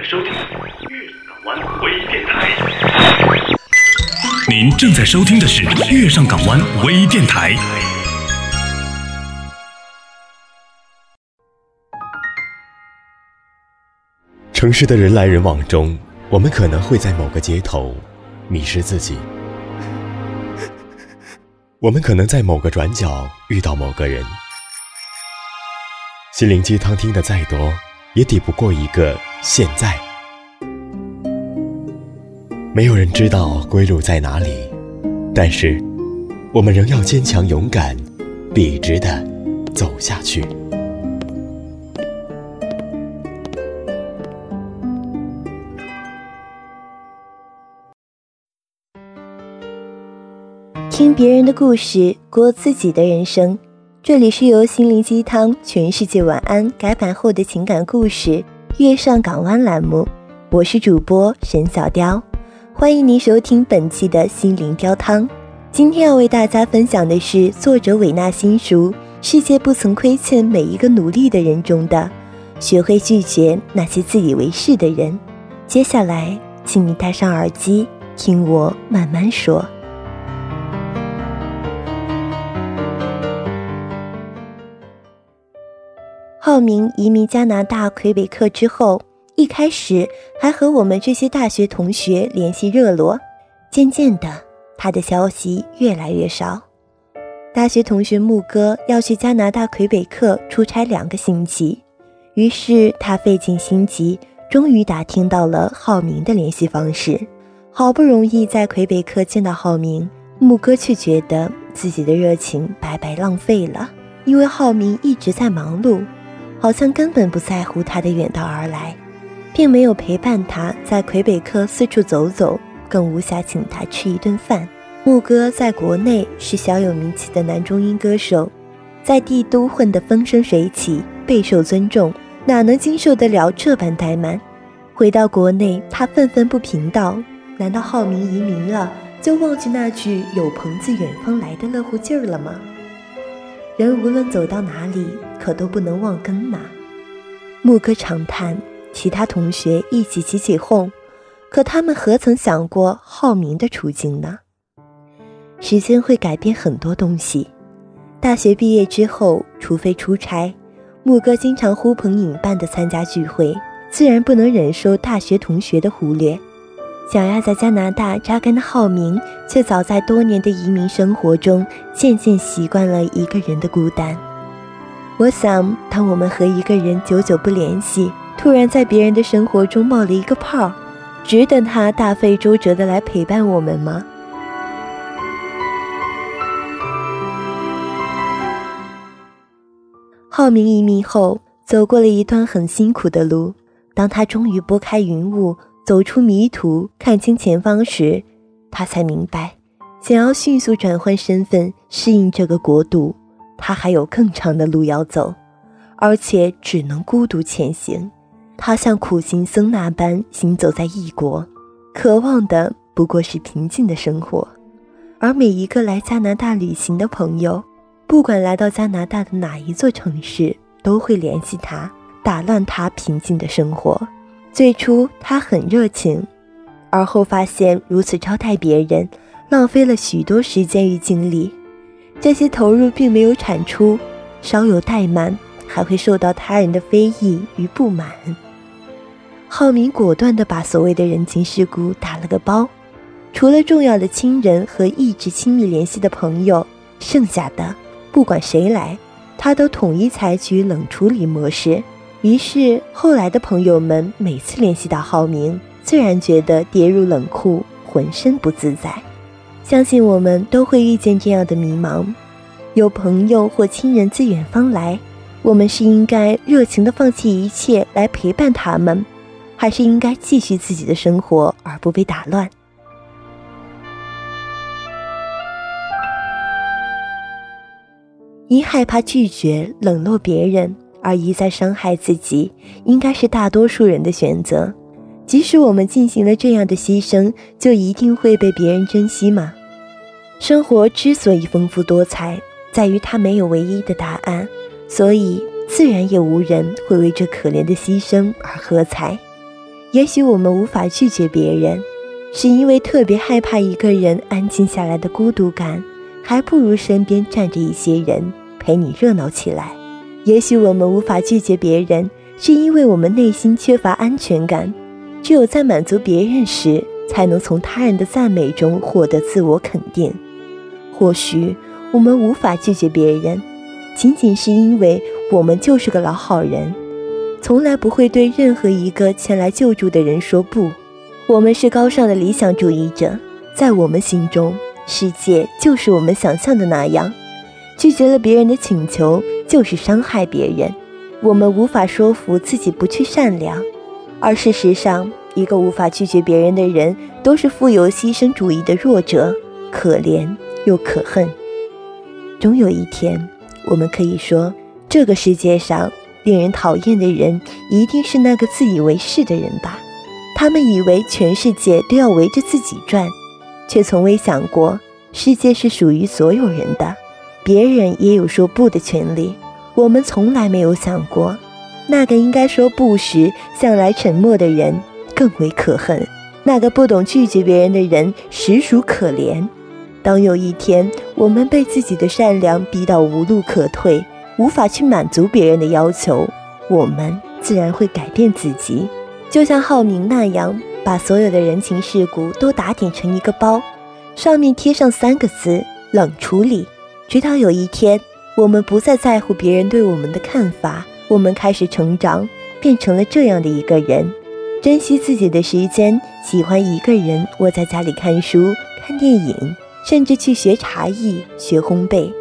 在收听的是月港湾微电台。您正在收听的是月上港湾微电台。城市的人来人往中，我们可能会在某个街头迷失自己。我们可能在某个转角遇到某个人，心灵鸡汤听得再多，也抵不过一个现在。没有人知道归路在哪里，但是我们仍要坚强勇敢，笔直的走下去。听别人的故事，过自己的人生。这里是由心灵鸡汤、全世界晚安改版后的情感故事《月上港湾》栏目。我是主播沈小雕，欢迎您收听本期的心灵雕汤。今天要为大家分享的是作者韦纳新书《世界不曾亏欠每一个努力的人》中的“学会拒绝那些自以为是的人”。接下来，请你戴上耳机，听我慢慢说。浩明移民加拿大魁北克之后，一开始还和我们这些大学同学联系热络，渐渐的，他的消息越来越少。大学同学木哥要去加拿大魁北克出差两个星期，于是他费尽心机，终于打听到了浩明的联系方式。好不容易在魁北克见到浩明，木哥却觉得自己的热情白白浪费了，因为浩明一直在忙碌。好像根本不在乎他的远道而来，并没有陪伴他在魁北克四处走走，更无暇请他吃一顿饭。牧歌在国内是小有名气的男中音歌手，在帝都混得风生水起，备受尊重，哪能经受得了这般怠慢？回到国内，他愤愤不平道：“难道浩明移民了，就忘记那句‘有朋自远方来’的乐乎劲儿了吗？”人无论走到哪里，可都不能忘根呐。牧歌长叹，其他同学一起起起哄，可他们何曾想过浩明的处境呢？时间会改变很多东西。大学毕业之后，除非出差，牧歌经常呼朋引伴的参加聚会，自然不能忍受大学同学的忽略。想要在加拿大扎根的浩明，却早在多年的移民生活中，渐渐习惯了一个人的孤单。我想，当我们和一个人久久不联系，突然在别人的生活中冒了一个泡，值得他大费周折的来陪伴我们吗？浩明移民后，走过了一段很辛苦的路。当他终于拨开云雾。走出迷途，看清前方时，他才明白，想要迅速转换身份，适应这个国度，他还有更长的路要走，而且只能孤独前行。他像苦行僧那般行走在异国，渴望的不过是平静的生活。而每一个来加拿大旅行的朋友，不管来到加拿大的哪一座城市，都会联系他，打乱他平静的生活。最初他很热情，而后发现如此招待别人，浪费了许多时间与精力。这些投入并没有产出，稍有怠慢，还会受到他人的非议与不满。浩明果断地把所谓的人情世故打了个包，除了重要的亲人和一直亲密联系的朋友，剩下的不管谁来，他都统一采取冷处理模式。于是，后来的朋友们每次联系到浩明，自然觉得跌入冷库，浑身不自在。相信我们都会遇见这样的迷茫：有朋友或亲人自远方来，我们是应该热情地放弃一切来陪伴他们，还是应该继续自己的生活而不被打乱？因害怕拒绝冷落别人。而一再伤害自己，应该是大多数人的选择。即使我们进行了这样的牺牲，就一定会被别人珍惜吗？生活之所以丰富多彩，在于它没有唯一的答案，所以自然也无人会为这可怜的牺牲而喝彩。也许我们无法拒绝别人，是因为特别害怕一个人安静下来的孤独感，还不如身边站着一些人陪你热闹起来。也许我们无法拒绝别人，是因为我们内心缺乏安全感，只有在满足别人时，才能从他人的赞美中获得自我肯定。或许我们无法拒绝别人，仅仅是因为我们就是个老好人。从来不会对任何一个前来救助的人说不。我们是高尚的理想主义者，在我们心中，世界就是我们想象的那样。拒绝了别人的请求，就是伤害别人。我们无法说服自己不去善良，而事实上，一个无法拒绝别人的人，都是富有牺牲主义的弱者，可怜又可恨。终有一天，我们可以说，这个世界上。令人讨厌的人，一定是那个自以为是的人吧？他们以为全世界都要围着自己转，却从未想过世界是属于所有人的，别人也有说不的权利。我们从来没有想过，那个应该说不时向来沉默的人更为可恨，那个不懂拒绝别人的人实属可怜。当有一天我们被自己的善良逼到无路可退，无法去满足别人的要求，我们自然会改变自己，就像浩明那样，把所有的人情世故都打点成一个包，上面贴上三个字“冷处理”。直到有一天，我们不再在乎别人对我们的看法，我们开始成长，变成了这样的一个人：珍惜自己的时间，喜欢一个人窝在家里看书、看电影，甚至去学茶艺、学烘焙。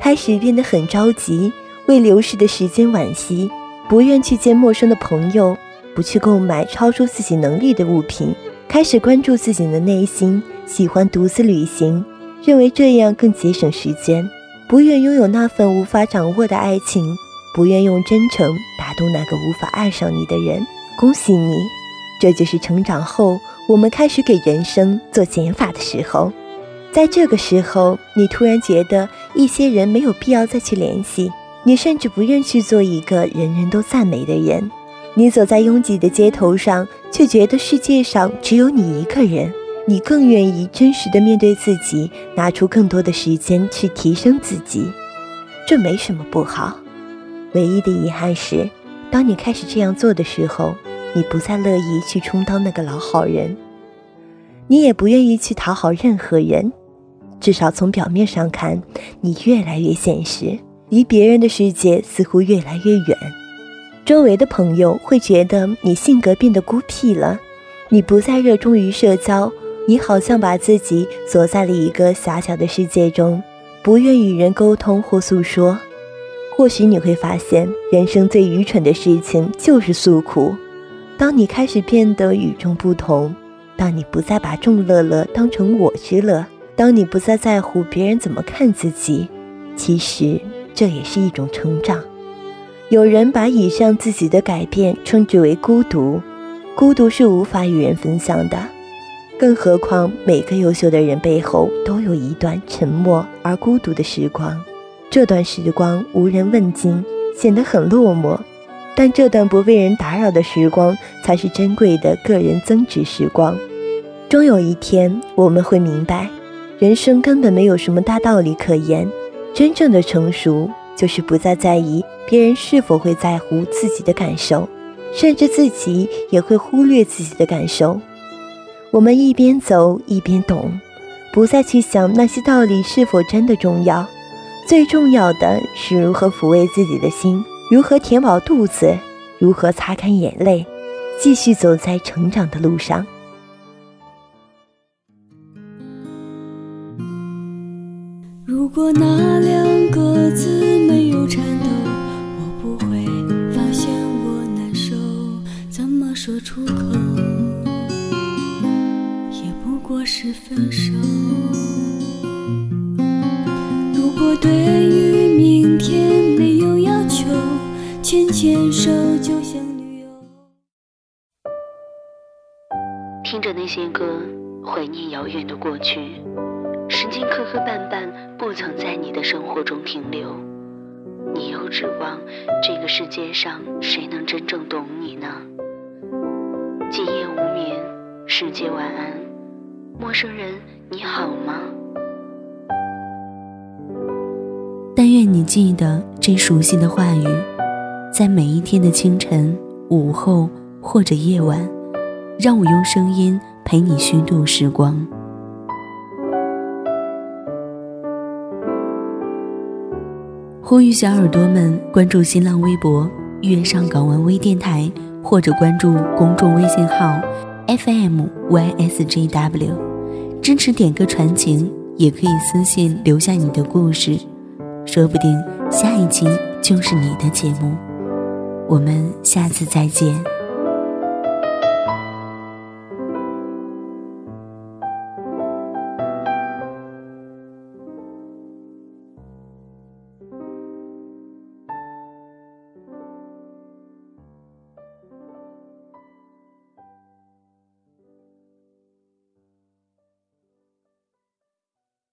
开始变得很着急，为流逝的时间惋惜，不愿去见陌生的朋友，不去购买超出自己能力的物品，开始关注自己的内心，喜欢独自旅行，认为这样更节省时间，不愿拥有那份无法掌握的爱情，不愿用真诚打动那个无法爱上你的人。恭喜你，这就是成长后我们开始给人生做减法的时候。在这个时候，你突然觉得一些人没有必要再去联系，你甚至不愿去做一个人人都赞美的人。你走在拥挤的街头上，却觉得世界上只有你一个人。你更愿意真实的面对自己，拿出更多的时间去提升自己。这没什么不好，唯一的遗憾是，当你开始这样做的时候，你不再乐意去充当那个老好人，你也不愿意去讨好任何人。至少从表面上看，你越来越现实，离别人的世界似乎越来越远。周围的朋友会觉得你性格变得孤僻了，你不再热衷于社交，你好像把自己锁在了一个狭小的世界中，不愿与人沟通或诉说。或许你会发现，人生最愚蠢的事情就是诉苦。当你开始变得与众不同，当你不再把众乐乐当成我之乐。当你不再在乎别人怎么看自己，其实这也是一种成长。有人把以上自己的改变称之为孤独，孤独是无法与人分享的。更何况每个优秀的人背后都有一段沉默而孤独的时光，这段时光无人问津，显得很落寞。但这段不被人打扰的时光，才是珍贵的个人增值时光。终有一天，我们会明白。人生根本没有什么大道理可言，真正的成熟就是不再在意别人是否会在乎自己的感受，甚至自己也会忽略自己的感受。我们一边走一边懂，不再去想那些道理是否真的重要，最重要的是如何抚慰自己的心，如何填饱肚子，如何擦干眼泪，继续走在成长的路上。如果那两个字没有颤抖，我不会发现我难受。怎么说出口，是分手。如果对于明天没有要求，牵牵手就像旅游。听着那些歌，怀念遥远的过去。时间磕磕绊绊，不曾在你的生活中停留。你又指望这个世界上谁能真正懂你呢？今夜无眠世界晚安，陌生人你好吗？但愿你记得这熟悉的话语，在每一天的清晨、午后或者夜晚，让我用声音陪你虚度时光。呼吁小耳朵们关注新浪微博“月上港湾微电台”，或者关注公众微信号 “FMYSJW”，支持点歌传情，也可以私信留下你的故事。说不定下一期就是你的节目，我们下次再见。